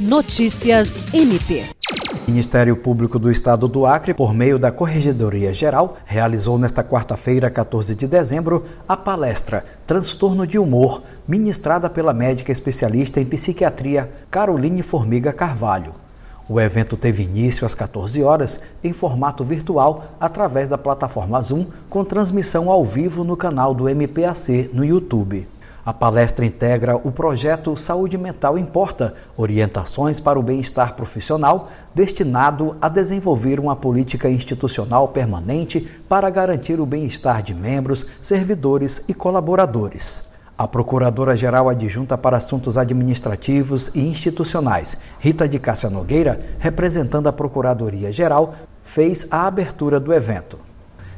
Notícias MP. O Ministério Público do Estado do Acre, por meio da Corregedoria Geral, realizou nesta quarta-feira, 14 de dezembro, a palestra Transtorno de Humor, ministrada pela médica especialista em psiquiatria Caroline Formiga Carvalho. O evento teve início às 14 horas em formato virtual através da plataforma Zoom, com transmissão ao vivo no canal do MPAC no YouTube. A palestra integra o projeto Saúde Mental Importa orientações para o bem-estar profissional, destinado a desenvolver uma política institucional permanente para garantir o bem-estar de membros, servidores e colaboradores. A Procuradora-Geral Adjunta para Assuntos Administrativos e Institucionais, Rita de Cássia Nogueira, representando a Procuradoria-Geral, fez a abertura do evento.